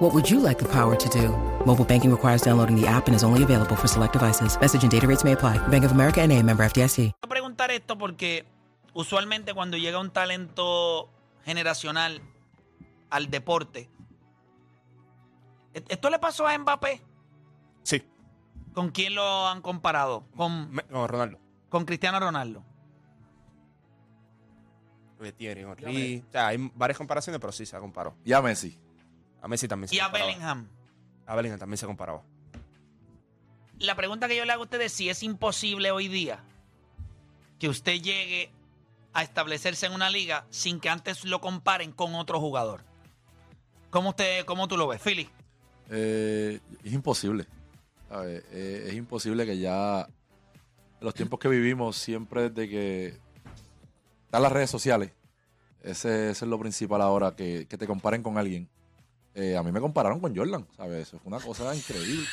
What would you like the power to do? Mobile banking requires downloading the app and is only available for select devices. Message and data rates may apply. Bank of America and a member FDIC. a preguntar esto porque usualmente cuando llega un talento generacional al deporte, ¿e- ¿esto le pasó a Mbappé? Sí, ¿Con quién lo han comparado? Con, me- con Ronaldo. con Cristiano Ronaldo. Henry. O sea, hay varias comparaciones, pero sí se ha comparado. Y a Messi. A Messi también se Y a comparaba. Bellingham. A Bellingham también se comparaba. La pregunta que yo le hago a ustedes es si es imposible hoy día que usted llegue a establecerse en una liga sin que antes lo comparen con otro jugador. ¿Cómo, usted, cómo tú lo ves, Philly? Eh, es imposible. ¿sabes? Eh, es imposible que ya en los tiempos que vivimos, siempre desde que están las redes sociales, ese, ese es lo principal ahora, que, que te comparen con alguien. Eh, a mí me compararon con Jordan, ¿sabes? Eso fue una cosa increíble.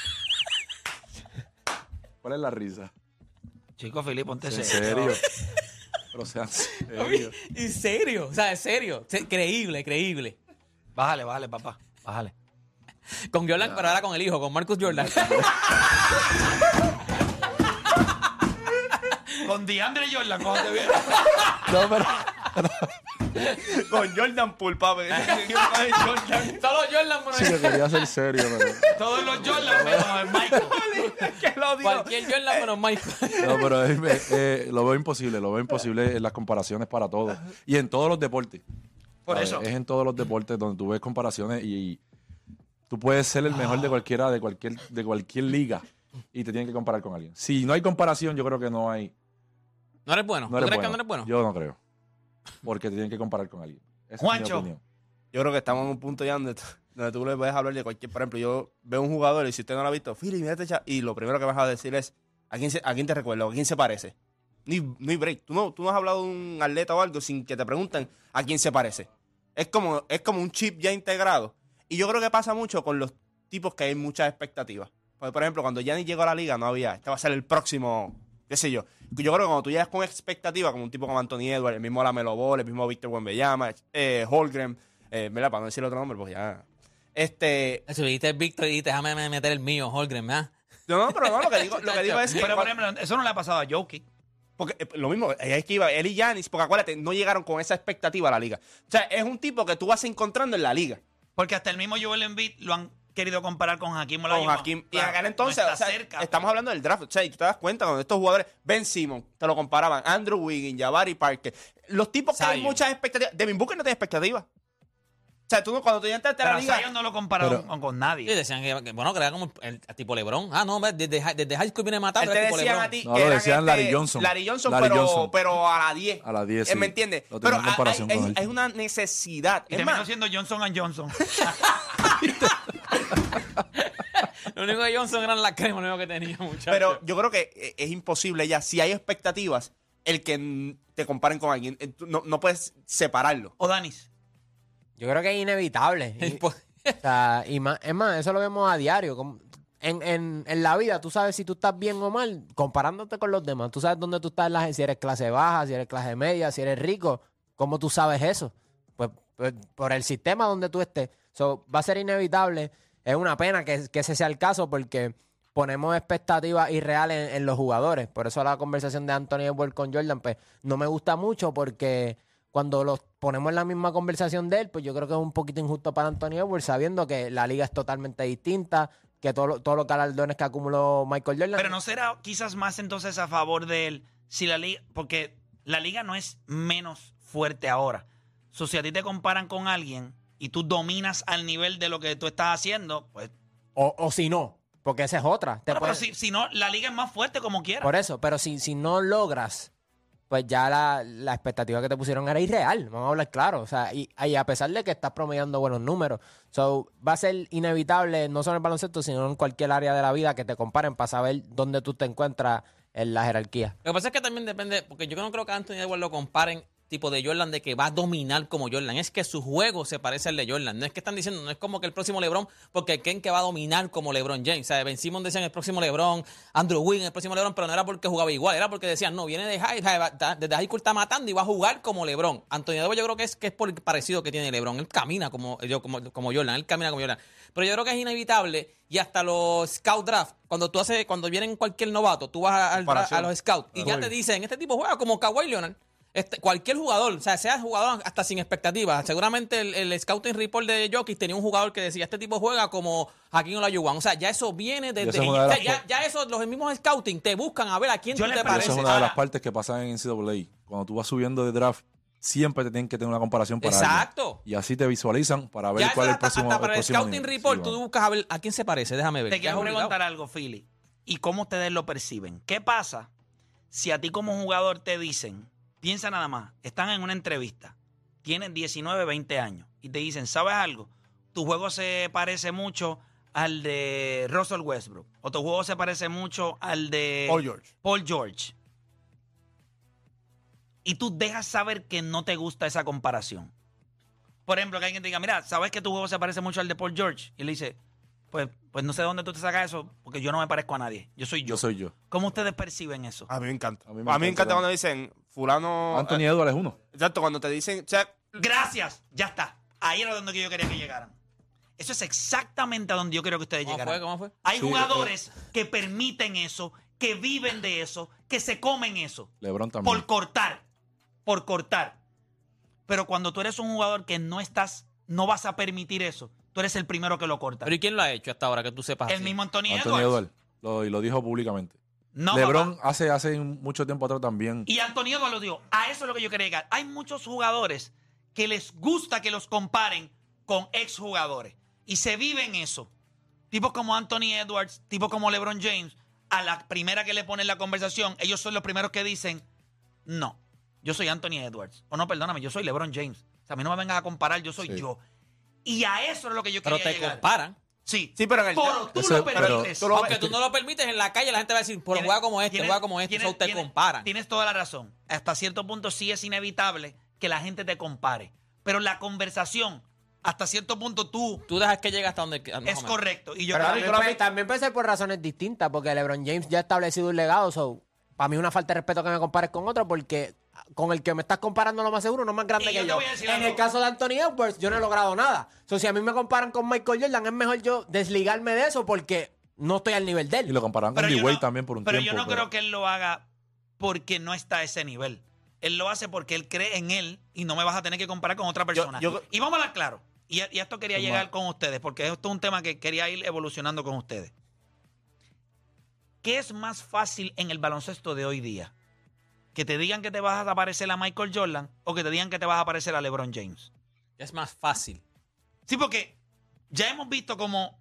¿Cuál es la risa? Chico, Philly, ponte ¿En serio. serio? Pero sean serios. ¿En serio? O sea, en serio. Se- Creíble, creíble. Bájale, bájale, papá. Bájale. Con Jordan, pero ahora con el hijo, con Marcus Jordan. Con DeAndre Jordan, cuando te vieron. No, pero... con Jordan Poole, papi. Jordan. Solo Jordan, Sí, que quería ser serio, pero... Todos los Jordan, menos el Michael. que lo digo. cualquier Jordan menos Michael. No, pero eh, lo veo imposible, lo veo imposible en las comparaciones para todos. Y en todos los deportes. Por ¿sabes? eso. Es en todos los deportes donde tú ves comparaciones y, y tú puedes ser el mejor de cualquiera, de cualquier, de cualquier liga y te tienen que comparar con alguien. Si no hay comparación, yo creo que no hay. ¿No eres bueno? No ¿Tú eres crees bueno. que no eres bueno? Yo no creo. Porque te tienen que comparar con alguien. Esa es mi Juancho. Yo creo que estamos en un punto ya donde, donde tú le puedes hablar de cualquier. Por ejemplo, yo veo un jugador y si usted no lo ha visto, Philly, mira este cha-", Y lo primero que vas a decir es: ¿a quién, se- a quién te recuerda? ¿A quién se parece? No hay break. Tú no, tú no has hablado de un atleta o algo sin que te pregunten a quién se parece. Es como, es como un chip ya integrado. Y yo creo que pasa mucho con los tipos que hay muchas expectativas. Porque, por ejemplo, cuando Giannis llegó a la liga, no había. Este va a ser el próximo, qué sé yo. Yo creo que cuando tú llegas con expectativa, como un tipo como Anthony Edwards, el mismo Lamelo Ball, el mismo Víctor Wembanyama, eh, Holgren, eh, ¿verdad? Para no decir otro nombre, pues ya. Este. Eso, dijiste Víctor y dijiste, déjame meter el mío, Holgren, ¿verdad? No, no, pero no, lo que digo, lo que digo es que. Pero, por ejemplo, eso no le ha pasado a Jokic. Porque eh, lo mismo, es que iba él y Giannis, porque acuérdate, no llegaron con esa expectativa a la liga. O sea, es un tipo que tú vas encontrando en la liga. Porque hasta el mismo Joel Embiid lo han querido comparar con Hakim Con Olajuwon. Hakim. Y Claro, en aquel no entonces, está o sea, cerca. estamos hablando del draft. O sea, y tú te das cuenta cuando estos jugadores, Ben Simon, te lo comparaban, Andrew Wiggins, Jabari Parker. Los tipos que hay muchas expectativas. Devin Booker no tiene expectativas. O sea, tú no- cuando tú ya entraste a la liga. Zion no lo compararon Pero- con, con Y nadie. decían que, que, bueno, que era como el, el tipo Lebron. Ah, no, desde, hi- desde high school viene matando. Te tipo decían Lebron. a ti No, que lo decían este- Larry Johnson. Larry Johnson, Larry pero, Johnson. pero a la 10. A la 10, Eh, sí. ¿Me entiendes? Lo Pero en hay, con hay- él. hay una necesidad. Y Es terminó más, siendo Johnson and Johnson. Lo único que Johnson eran las cremas, lo único que tenía, muchachos. pero yo creo que eh, es imposible ya. Si hay expectativas, el que te comparen con alguien, eh, no, no puedes separarlo. o Danis. Yo creo que es inevitable. Y- o sea, y más, es más, eso lo vemos a diario. como- En, en, en la vida, tú sabes si tú estás bien o mal comparándote con los demás. Tú sabes dónde tú estás, en la, si eres clase baja, si eres clase media, si eres rico. ¿Cómo tú sabes eso? Pues, pues, por el sistema donde tú estés. So, va a ser inevitable. Es una pena que, que ese sea el caso porque ponemos expectativas irreales en, los jugadores. Por eso la conversación de Anthony Edwards con Jordan, pues no me gusta mucho porque cuando los ponemos en la misma conversación de él, pues yo creo que es un poquito injusto para Anthony Edwards, sabiendo que la liga es totalmente distinta, que todo todos los galardones que acumuló Michael Jordan. Pero no será quizás más entonces a favor de él si la liga. Porque la liga no es menos fuerte ahora. So, si a ti te comparan con alguien y tú dominas al nivel de lo que tú estás haciendo, pues. o, o si no, porque esa es otra. Te Bueno, pero si, si no, la liga es más fuerte como quiera. Por eso, pero si, si no logras, pues ya la, la expectativa que te pusieron era irreal, vamos a hablar claro. O sea, y, y a pesar de que estás promediando buenos números, so, va a ser inevitable, no solo en el baloncesto, sino en cualquier área de la vida, que te comparen para saber dónde tú te encuentras en la jerarquía. Lo que pasa es que también depende, porque yo no creo que Anthony Edwards lo comparen tipo de Jordan de que va a dominar como Jordan. Es que su juego se parece al de Jordan. No es que están diciendo, no es como que el próximo LeBron, porque creen que va a dominar como LeBron James. O sea, Ben Simmons decían el próximo LeBron, Andrew Wiggins el próximo LeBron, pero no era porque jugaba igual, era porque decían, no, viene de high, desde high school está matando y va a jugar como LeBron. Anthony Edwards yo creo que es que es por el parecido que tiene LeBron. Él camina como yo como, como Jordan, él camina como Jordan. Pero yo creo que es inevitable y hasta los scout draft, cuando tú haces cuando vienen cualquier novato, tú vas a, a los scouts y ya te dicen, este tipo juega como Kawhi Leonard. Este, cualquier jugador, o sea, sea jugador hasta sin expectativas. Seguramente el, el scouting report de Jokic tenía un jugador que decía, este tipo juega como Hakim Olajuwon. O sea, ya eso viene desde... de o sea, ya, ya eso, los mismos scouting te buscan a ver a quién tú te pregunto- Esa pareces. es una de las partes que pasan en NCAA. Cuando tú vas subiendo de draft, siempre te tienen que tener una comparación para alguien. Exacto. Y así te visualizan para ver Ya cuál es el próximo. hasta el para el próximo scouting nivel. report Sí, tú buscas a ver a quién se parece. Déjame ver. Te quiero preguntar algo, Philly. ¿Y cómo ustedes lo perciben? ¿Qué pasa si a ti como jugador te dicen, piensa nada más, están en una entrevista, tienen 19, 20 años y te dicen, ¿sabes algo? Tu juego se parece mucho al de Russell Westbrook o tu juego se parece mucho al de Paul George. Paul George. Y tú dejas saber que no te gusta esa comparación. Por ejemplo, que alguien te diga, mira, ¿sabes que tu juego se parece mucho al de Paul George? Y le dice, pues, pues no sé de dónde tú te sacas eso, porque yo no me parezco a nadie. Yo soy yo. Yo soy yo. ¿Cómo ustedes perciben eso? A mí me encanta. A A mí me me, encanta encanta cuando dicen, fulano... Anthony eh, Edwards es uno. exacto, cuando te dicen, Gracias, ya está. Ahí era donde yo quería que llegaran. Eso es exactamente a donde yo quiero que ustedes ¿Cómo llegaran. fue? ¿Cómo fue? Hay Sí, jugadores que permiten eso, que viven de eso, que se comen eso. LeBron también. por cortar, por cortar. Pero cuando tú eres un jugador que no estás, no vas a permitir eso, tú eres el primero que lo corta. Pero ¿y quién lo ha hecho hasta ahora que tú sepas? El así? mismo Anthony, Anthony Edwards. Edwards. Lo, y lo dijo públicamente. No, LeBron papá. hace, hace mucho tiempo atrás también. Y Anthony Edwards lo dijo. A eso es lo que yo quería llegar. Hay muchos jugadores que les gusta que los comparen con exjugadores. Y se viven eso. Tipos como Anthony Edwards, tipos como LeBron James, a la primera que le ponen la conversación, ellos son los primeros que dicen, no, yo soy Anthony Edwards. O no, perdóname, yo soy LeBron James. O sea, a mí no me vengas a comparar, yo soy Sí. yo. Y a eso es lo que yo Pero quería te llegar. comparan. Sí, Sí, pero en el- Pero tú lo pero permites. Aunque tú no lo permites, en la calle la gente va a decir, pero Tienes- juega como este, juega como este, eso te tienes- comparan. Tienes toda la razón. Hasta cierto punto sí es inevitable que la gente te compare. Pero la conversación, hasta cierto punto tú, Tú dejas que llegue hasta donde... es menos. correcto. Y yo Pero creo también, que- puede- también puede ser por razones distintas, porque LeBron James ya ha establecido un legado. So, para mí es una falta de respeto que me compares con otro, porque con el que me estás comparando lo más seguro no es más grande Y yo que yo. En algo. el caso de Anthony Edwards, yo no he logrado nada. So, si a mí me comparan con Michael Jordan, es mejor yo desligarme de eso porque no estoy al nivel de Y él. lo comparaban con Pero yo D-Wade no- también por un pero tiempo. yo no creo que él lo haga porque no está a ese nivel. Él lo hace porque él cree en él y no me vas a tener que comparar con otra persona. yo- y vamos a hablar claro. Y, y a esto quería llegar con ustedes, porque esto es un tema que quería ir evolucionando con ustedes. ¿Qué es más fácil en el baloncesto de hoy día? ¿Que te digan que te vas a parecer a Michael Jordan o que te digan que te vas a parecer a LeBron James? Es más fácil. Sí, porque ya hemos visto cómo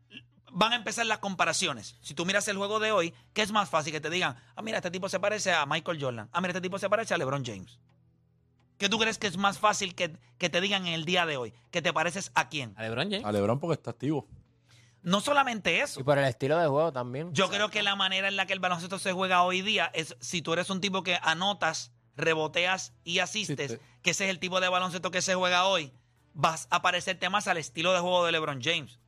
van a empezar las comparaciones. Si tú miras el juego de hoy, ¿qué es más fácil? Que te digan, ah, mira, este tipo se parece a Michael Jordan. Ah, mira, este tipo se parece a LeBron James. ¿Qué tú crees que es más fácil que, que te digan en el día de hoy? ¿Que te pareces a quién? A LeBron James. A LeBron porque está activo. No solamente eso. Y por el estilo de juego también. Yo creo que la manera en la que el baloncesto se juega hoy día es si tú eres un tipo que anotas, reboteas y asistes, Sí, que ese es el tipo de baloncesto que se juega hoy, vas a parecerte más al estilo de juego de LeBron James,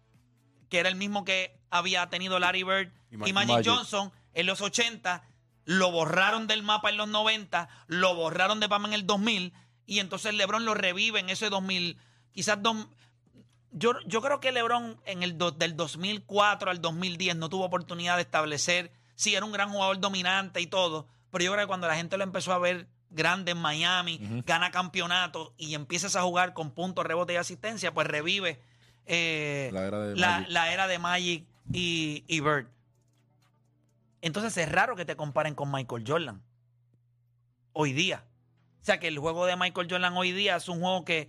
que era el mismo que había tenido Larry Bird y, Ma- Magic, Magic. Johnson en los 80, lo borraron del mapa en los 90, lo borraron de Pama en el 2000 y entonces LeBron lo revive en ese 2000, quizás dos- yo, yo creo que LeBron en el do- del 2004 al 2010 no tuvo oportunidad de establecer, sí, era un gran jugador dominante y todo, pero yo creo que cuando la gente lo empezó a ver grande en Miami, gana campeonato y empiezas a jugar con puntos, rebote y asistencia, pues revive eh, La era de la era de Magic y, y Bird. Entonces es raro que te comparen con Michael Jordan hoy día. O sea que el juego de Michael Jordan hoy día es un juego que,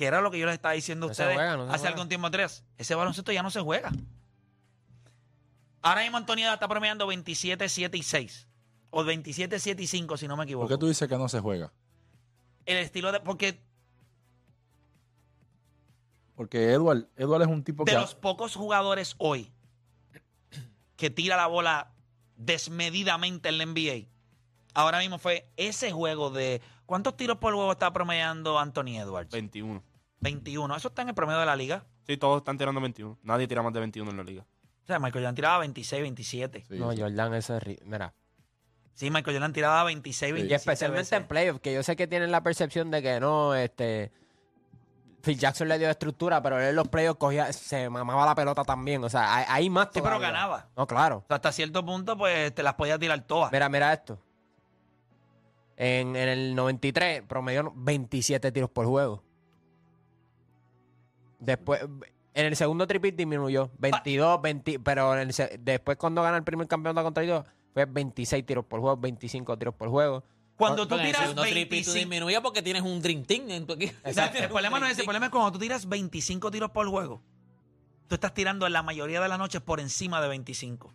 que era lo que yo les estaba diciendo a ustedes juega, no se hace juega. algún tiempo atrás. Ese baloncesto ya no se juega. Ahora mismo Antonio está promediando 27, 7 y 6. O 27, 7 y 5, si no me ¿Por equivoco. qué tú dices que no se juega? El estilo de. Porque Porque Edward, Edward es un tipo de que... los pocos jugadores hoy que tira la bola desmedidamente en la NBA, ahora mismo fue ese juego de. ¿Cuántos tiros por juego está promediando Anthony Edwards? 21. 21. Eso está en el promedio de la liga. Sí, todos están tirando 21. Nadie tira más de 21 en la liga. O sea, Michael Jordan tiraba 26, 27. Sí, No, sí. Jordan, eso es... Mira. Sí, Michael Jordan tiraba 26, Sí. 27. Y especialmente veces. en playoffs, que yo sé que tienen la percepción de que no, este... Phil Jackson le dio estructura, pero él en los playoffs cogía, se mamaba la pelota también. O sea, hay, hay más Sí, pero ganaba. No, claro. O sea, hasta cierto punto, pues te las podía tirar todas. Mira, mira esto. En, en el 93 promedió 27 tiros por juego. Después, en el segundo tripit disminuyó. 22, 20, pero en el después cuando gana el primer campeonato contra ellos fue 26 tiros por juego, 25 tiros por juego. Cuando tú tiras segundo triple tú 25... disminuye porque tienes un Dream Team en tu equipo. Exacto. El problema no es ese, el problema es cuando tú tiras 25 tiros por juego. Tú estás tirando en la mayoría de las noches por encima de 25.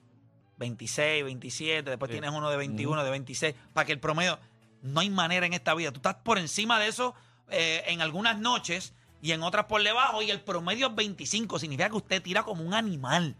26, 27, después Sí. tienes uno de 21, de 26, para que el promedio... No hay manera en esta vida. Tú estás por encima de eso eh, en algunas noches y en otras por debajo y el promedio es 25. Significa que usted tira como un animal.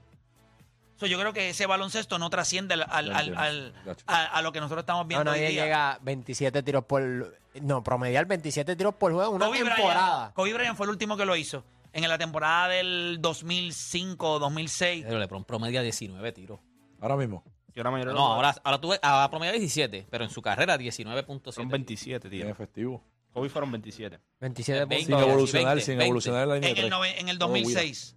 So, yo creo que ese baloncesto no trasciende al, al- al- a, a lo que nosotros estamos No, viendo hoy nadie día. llega a 27 tiros por... No, promediar 27 tiros por juego en una Kobe temporada. Bryant, Kobe Bryant fue el último que lo hizo. En la temporada del 2005 o 2006. Pero LeBron promedia 19 tiros. Ahora mismo. Yo la mayoría de No, ahora, ahora tuve, ahora promedia 17, pero en su carrera 19.7. Son 27, Bien tío. efectivo. Kobe fueron 27. 27 Veinte. Sin puntos. No, evolucionar, 20, sin 20. evolucionar en la línea En el, en el Oh, mira. 2006.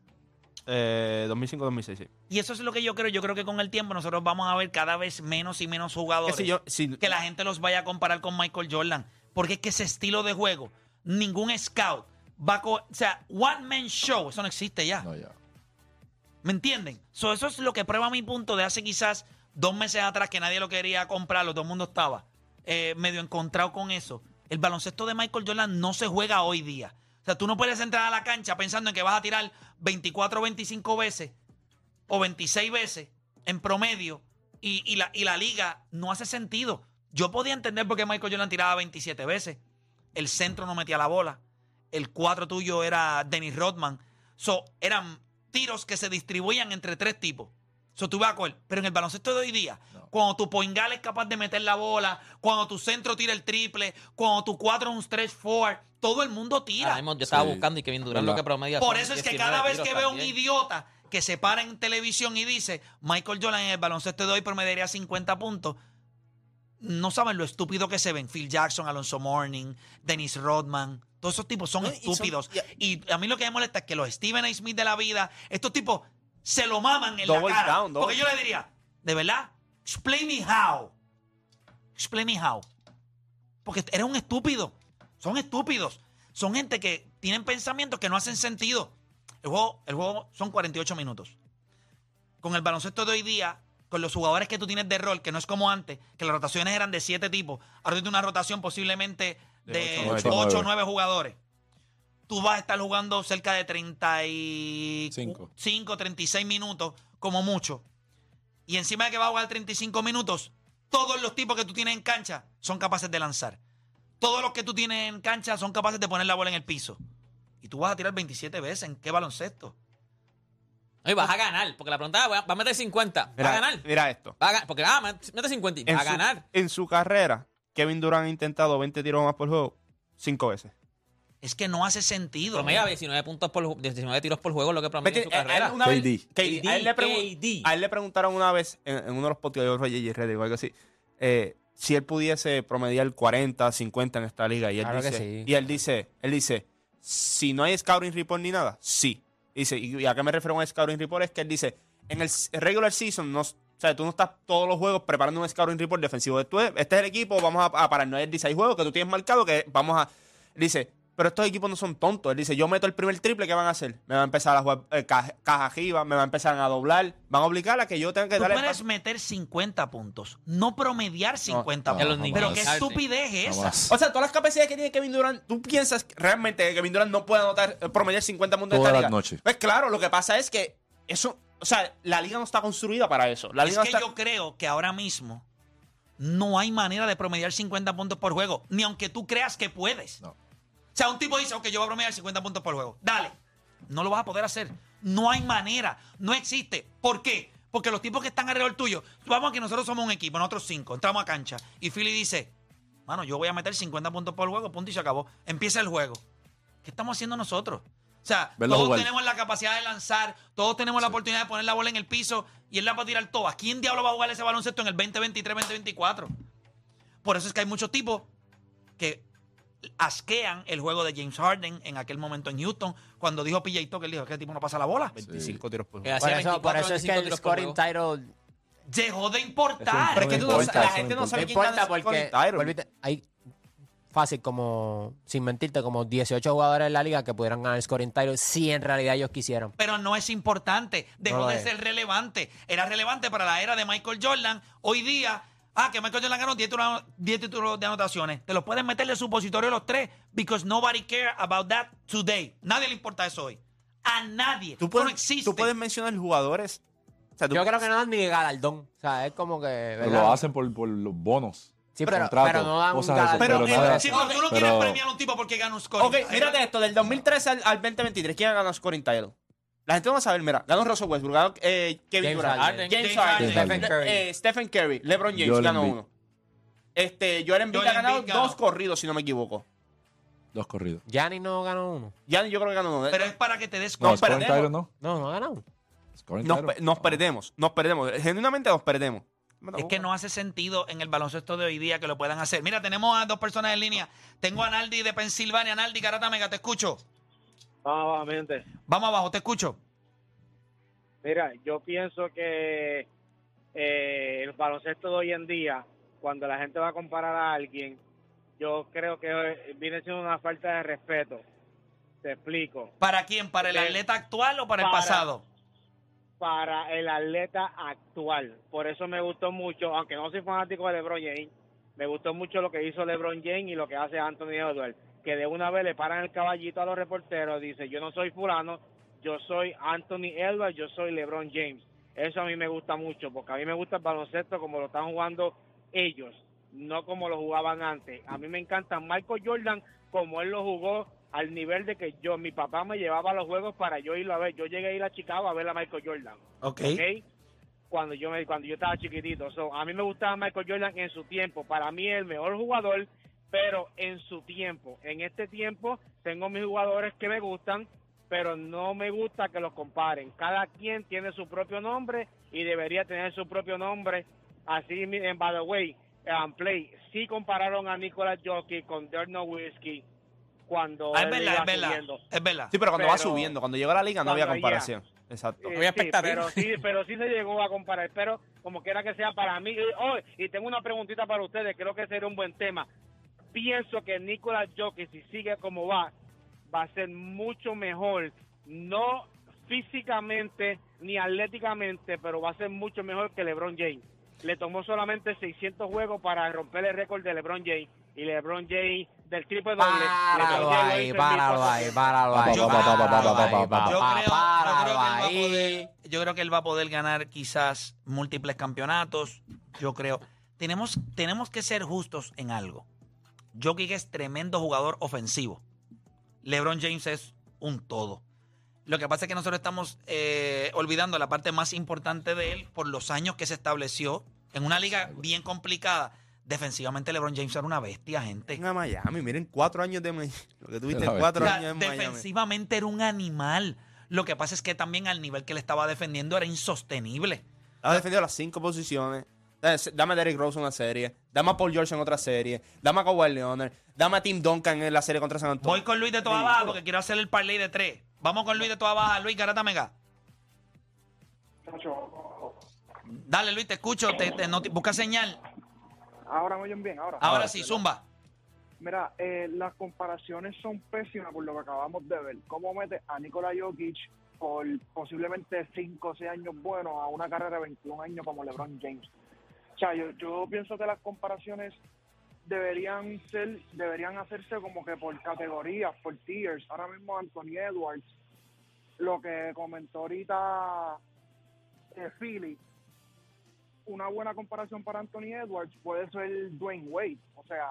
Eh, 2005-2006, sí. Y eso es lo que yo creo. Yo creo que con el tiempo nosotros vamos a ver cada vez menos y menos Que jugadores si yo, si, que la gente los vaya a comparar con Michael Jordan. Porque es que ese estilo de juego, ningún scout va a... O sea, one man show, eso no existe ya. No, ya. ¿Me entienden? So, eso es lo que prueba mi punto de hace quizás dos meses atrás que nadie lo quería comprarlo, todo el mundo estaba eh, medio encontrado con eso. El baloncesto de Michael Jordan no se juega hoy día. O sea, tú no puedes entrar a la cancha pensando en que vas a tirar 24 o 25 veces o 26 veces en promedio y, la, liga no hace sentido. Yo podía entender por qué Michael Jordan tiraba 27 veces. El centro no metía la bola. El 4 tuyo era Dennis Rodman. So, eran tiros que se distribuían entre tres tipos. So, tú vas a. Pero en el baloncesto de hoy día, cuando tu poingal es capaz de meter la bola, cuando tu centro tira el triple, cuando tu 4 es un stretch four, todo el mundo tira. Ahora mismo yo estaba Sí. buscando y Kevin Durant lo que promedia. Por son eso es que 19 cada vez tiros que veo un también. idiota que se para en televisión y dice Michael Jordan en el baloncesto de hoy promediaría 50 puntos, no saben lo estúpido que se ven. Phil Jackson, Alonso Mourning, Dennis Rodman, todos esos tipos son No, y son- estúpidos. y- Y a mí lo que me molesta es que los Stephen A. Smith de la vida, estos tipos se lo maman en Double la cara. down, double- porque yo le diría, de verdad, explain me how. Explain me how. Porque eres un estúpido. Son estúpidos. Son gente que tienen pensamientos que no hacen sentido. El juego, el juego son 48 minutos. Con el baloncesto de hoy día, con los jugadores que tú tienes de rol, que no es como antes, que las rotaciones eran de 7 tipos, ahora tienes una rotación posiblemente De de ocho, 8 nueve. o 9 jugadores. Tú vas a estar jugando cerca de 35, Cinco. 36 minutos, como mucho. Y encima de que vas a jugar 35 minutos, todos los tipos que tú tienes en cancha son capaces de lanzar. Todos los que tú tienes en cancha son capaces de poner la bola en el piso. Y tú vas a tirar 27 veces. ¿En qué baloncesto? Oye, vas a ganar, porque la pregunta va va a meter 50. Va Mira, a ganar. mira esto. Va a ganar. Porque, ah, mete 50 y va a ganar. En su carrera, Kevin Durant ha intentado 20 tiros más por juego cinco veces. Es que no hace sentido. Promedia 19 puntos por ju- 19 tiros por juego, lo que promedia en su él carrera. una vez- KD. KD, a, él le KD. a él le preguntaron una vez en, en uno de los podcasts de Roger J. Reddick o algo así, eh, si él pudiese promediar 40, 50 en esta liga. Y él, Claro que dice, sí. y él dice, él dice, si no hay scouting report ni nada, sí. Dice, ¿y a qué me refiero con scouting report? Es que él dice, en el regular season, no, o sea, tú no estás todos los juegos preparando un scouting report defensivo. Tú, este es el equipo, vamos a, a pararnos. Él dice, hay juegos que tú tienes marcado que vamos a... Dice, pero estos equipos no son tontos. Él dice, yo meto el primer triple, ¿qué van a hacer? Me van a empezar a jugar eh, caja, caja arriba, me van a empezar a doblar, van a obligar a que yo tenga que Tú darle... puedes meter 50 puntos, no promediar 50 no, puntos. niños Pero qué alzarse. estupidez es esa. O sea, todas las capacidades que tiene Kevin Durant, ¿tú piensas que realmente que Kevin Durant no puede anotar, eh, promediar 50 puntos en Todas esta las liga? noches. Pues claro, lo que pasa es que eso, o sea, la liga no está construida para eso. La Es liga no que está- yo creo que ahora mismo no hay manera de promediar 50 puntos por juego, ni aunque tú creas que puedes. No. O sea, un tipo dice, ok, yo voy a promediar 50 puntos por juego. Dale. No lo vas a poder hacer. No hay manera. No existe. ¿Por qué? Porque los tipos que están alrededor tuyo, vamos que nosotros somos un equipo, nosotros cinco, entramos a cancha y Philly dice, mano, yo voy a meter 50 puntos por juego, punto y se acabó. Empieza el juego. ¿Qué estamos haciendo nosotros? O sea, Verlo todos jugar. tenemos la capacidad de lanzar, todos tenemos la oportunidad de poner la bola en el piso y él la va a tirar todas. ¿Quién diablo va a jugar ese baloncesto en el 2023-2024? Por eso es que hay muchos tipos que asquean el juego de James Harden en aquel momento en Houston, cuando dijo PJ Tucker, dijo que el tipo no pasa la bola. 25 tiros por juego. Por eso, por 24, eso es que 25 el scoring title Dejó de importar. Pero es que tú no- importa, la gente no sabe quién importa porque, scoring title. vuelve- hay fácil como, sin mentirte, como 18 jugadores en la liga que pudieran ganar el scoring title si en realidad ellos quisieran. pero no es importante. Dejó No de es. ser relevante. Era relevante para la era de Michael Jordan. Hoy día, ah, que Michael Jordan ganó 10 títulos, 10 títulos de anotaciones. Te los pueden meter de supositorio los tres, because nobody care about that today. Nadie le importa eso hoy. A nadie. Tú puedes, no existe. tú puedes mencionar jugadores. O sea, tú- Yo creo que no dan ni galardón. O sea, es como que. Pero ¿verdad? lo hacen por, por los bonos. Sí, pero, no dan cosas. Pero, pero Sí, pero tú no pero- quieres premiar a un tipo porque gana un score. Ok, mírate esto, del 2013 al, al 2023, ¿quién ganó scoring title? La gente no va a saber, mira, ganó Russell Westbrook, ganó eh, Kevin James Durant. James James Harden. Stephen Curry. eh, Stephen Curry, LeBron James Joel ganó Embiid. uno. Este, Joel Embiid Joel ha ganado Embiid ganó. dos corridos, si no me equivoco. Dos corridos. Giannis no ganó uno. Ya yo creo que ganó uno. Pero es para que te des No, cuenta. scoring perdemos. title no. No, no ha ganado. Scoring nos, title. pe- nos perdemos, nos perdemos. Genuinamente nos perdemos. Es que no hace sentido en el baloncesto de hoy día que lo puedan hacer. Mira, tenemos a dos personas en línea. Tengo a Naldi de Pensilvania. Naldi, Garata Mega, te escucho. Gente. Vamos abajo, te escucho. Mira, yo pienso que eh, el baloncesto de hoy en día, cuando la gente va a comparar a alguien, yo creo que viene siendo una falta de respeto. Te explico. ¿Para quién? ¿Para el atleta actual o para, el pasado? Para el atleta actual. Por eso me gustó mucho, aunque no soy fanático de LeBron James, me gustó mucho lo que hizo LeBron James y lo que hace Anthony Edwards. Que de una vez le paran el caballito a los reporteros, dice, yo no soy fulano, yo soy Anthony Edwards, yo soy LeBron James. Eso a mí me gusta mucho, porque a mí me gusta el baloncesto como lo están jugando ellos, no como lo jugaban antes. A mí me encanta Michael Jordan como él lo jugó al nivel de que yo, mi papá me llevaba a los juegos para yo irlo a ver. Yo llegué a ir a Chicago a ver a Michael Jordan, Ok. ¿ok? Cuando yo, me, cuando yo estaba chiquitito. So, a mí me gustaba Michael Jordan en su tiempo. Para mí el mejor jugador, pero en su tiempo. En este tiempo tengo mis jugadores que me gustan, pero no me gusta que los comparen. Cada quien tiene su propio nombre y debería tener su propio nombre. Así, mi- en by the way, um, play, sí compararon a Nicolas Jockey con Dirk Nowitzki cuando Ah, es él verdad, iba es verdad. subiendo. Es verdad. Sí, pero cuando va subiendo, cuando llegó a la liga no había ya. comparación. Exacto. Eh, Había sí, expectativa. pero sí, pero sí se llegó a comparar. Pero como quiera que sea para mí. eh, oh, y tengo una preguntita para ustedes. Creo que sería un buen tema. Pienso que Nicolás Jokic, si sigue como va, va a ser mucho mejor. No físicamente ni atléticamente, pero va a ser mucho mejor que LeBron James. Le tomó solamente 600 juegos para romper el récord de LeBron James. Y LeBron James del triple doble. Páralo ahí, páralo ahí, páralo ahí. Yo- páralo ahí, Yo creo, yo papá, creo que él va a páralo poder, ahí. yo creo que él va a poder ganar quizás múltiples campeonatos. Yo creo. Tenemos, tenemos que ser justos en algo. Jokic es tremendo jugador ofensivo. LeBron James es un todo. Lo que pasa es que nosotros estamos eh, olvidando la parte más importante de él por los años que se estableció en una liga bien complicada. Defensivamente, LeBron James era una bestia, gente. Venga Miami, miren cuatro años de Miami. Lo que tuviste cuatro años en Miami. defensivamente era un animal. Lo que pasa es que también al nivel que le estaba defendiendo era insostenible. Ha defendido las cinco posiciones. Eh, Dame a Derrick Rose en una serie. Dame a Paul George en otra serie. Dame a Kawhi Leonard. Dame a Tim Duncan en la serie contra San Antonio. Voy con Luis de toda baja porque quiero hacer el parlay de tres. Vamos con Luis de toda baja. Luis Garata Mega. Dale, Luis, te escucho. Te, busca señal. Ahora me oyen bien, ahora. Ahora sí, zumba. Mira, eh, las comparaciones son pésimas por lo que acabamos de ver. ¿Cómo mete a Nikola Jokic por posiblemente 5 o 6 años buenos a una carrera de 21 años como LeBron James? O sea, yo, yo pienso que las comparaciones deberían ser, deberían hacerse como que por categorías, por tiers. Ahora mismo Anthony Edwards, lo que comentó ahorita eh, Philly, una buena comparación para Anthony Edwards puede ser Dwayne Wade. O sea,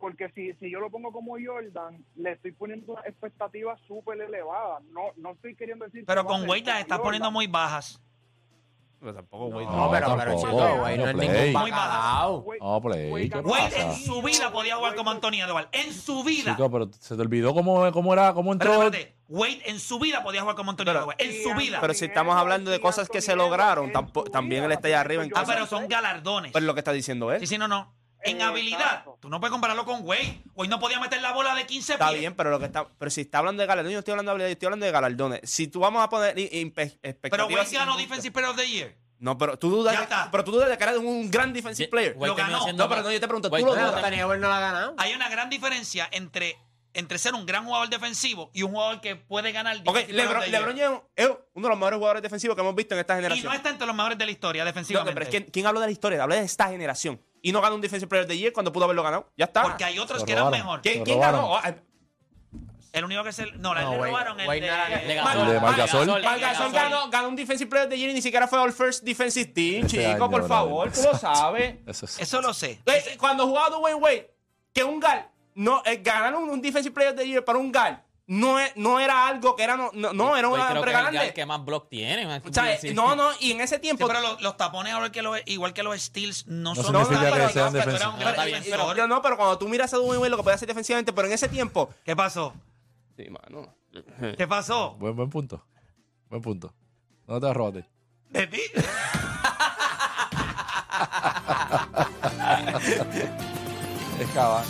porque si, si yo lo pongo como Jordan, le estoy poniendo una expectativa súper elevada. No, no estoy queriendo decir... Pero que con Wade las estás poniendo muy bajas. Pero tampoco, güey. No, pero, pero tampoco. chico, güey, no es Play. ningún Muy bacalao. Wade- No, play. Wade ¿Qué ganó- Wade pasa? en su vida podía jugar como Anthony Edwards. En su vida. Chico, pero se te olvidó cómo, cómo era, cómo entró. Espérate, espérate. Wade en su vida podía jugar como Pero- Edwards. En su vida. Pero si estamos hablando de cosas que se lograron, tampo- también él está allá arriba en Ah, cosas. pero son galardones. Pero es lo que está diciendo él. Sí, sí, no, no. En habilidad, tú no puedes compararlo con Wade. Wade no podía meter la bola de 15 Está pies. bien, pero lo que está, pero si está hablando de galardones, yo no estoy hablando de habilidad, yo estoy hablando de galardones. Si tú vamos a poner impe- Pero expectativas. Wade ganó Defensive Player of the Year. No, pero tú dudas, Ya de, está. pero tú dudas de que era un gran defensive player. Lo ganó. No, pero no, yo te pregunto, ¿tú lo dudas? Anthony Edwards no la ha ganado. Hay una gran diferencia entre, entre ser un gran jugador defensivo y un jugador que puede ganar Ok, LeBron. LeBron es uno de los mejores jugadores defensivos que hemos visto en esta Y generación. no está entre los mejores de la historia No, defensivamente. pero es que, ¿quién habló de la historia? Hablé de esta generación. Y no ganó un Defensive Player the Year cuando pudo haberlo ganado. Ya está. Porque hay otros que eran mejor. ¿Quién, ganó? El único que se... No, le No, Wade- robaron el de... de. De ganó, ganó un Defensive Player the Year y ni siquiera fue All First Defensive Team, Ese chico, año, por favor, tú lo sabes. Eso es. Eso lo sé. Eh, Cuando jugaba Dwayne Wade, que un gal, no, eh, ganar un, un Defensive Player the Year para un gal, no, es- no era algo que era, no, no, no era una creo que el que más block tiene. man. O sea, Sí. no, no, y en ese Sí, tiempo. pero los, los tapones ahora que los, igual que los steals no, No son... No, pero, no, pero cuando tú miras a Dwayne Wade, lo que puede hacer defensivamente, pero en ese tiempo. ¿Qué pasó? Sí, mano. ¿Qué pasó? Buen, buen punto. Buen punto. No te robaste. ¿De ti? Es cabal.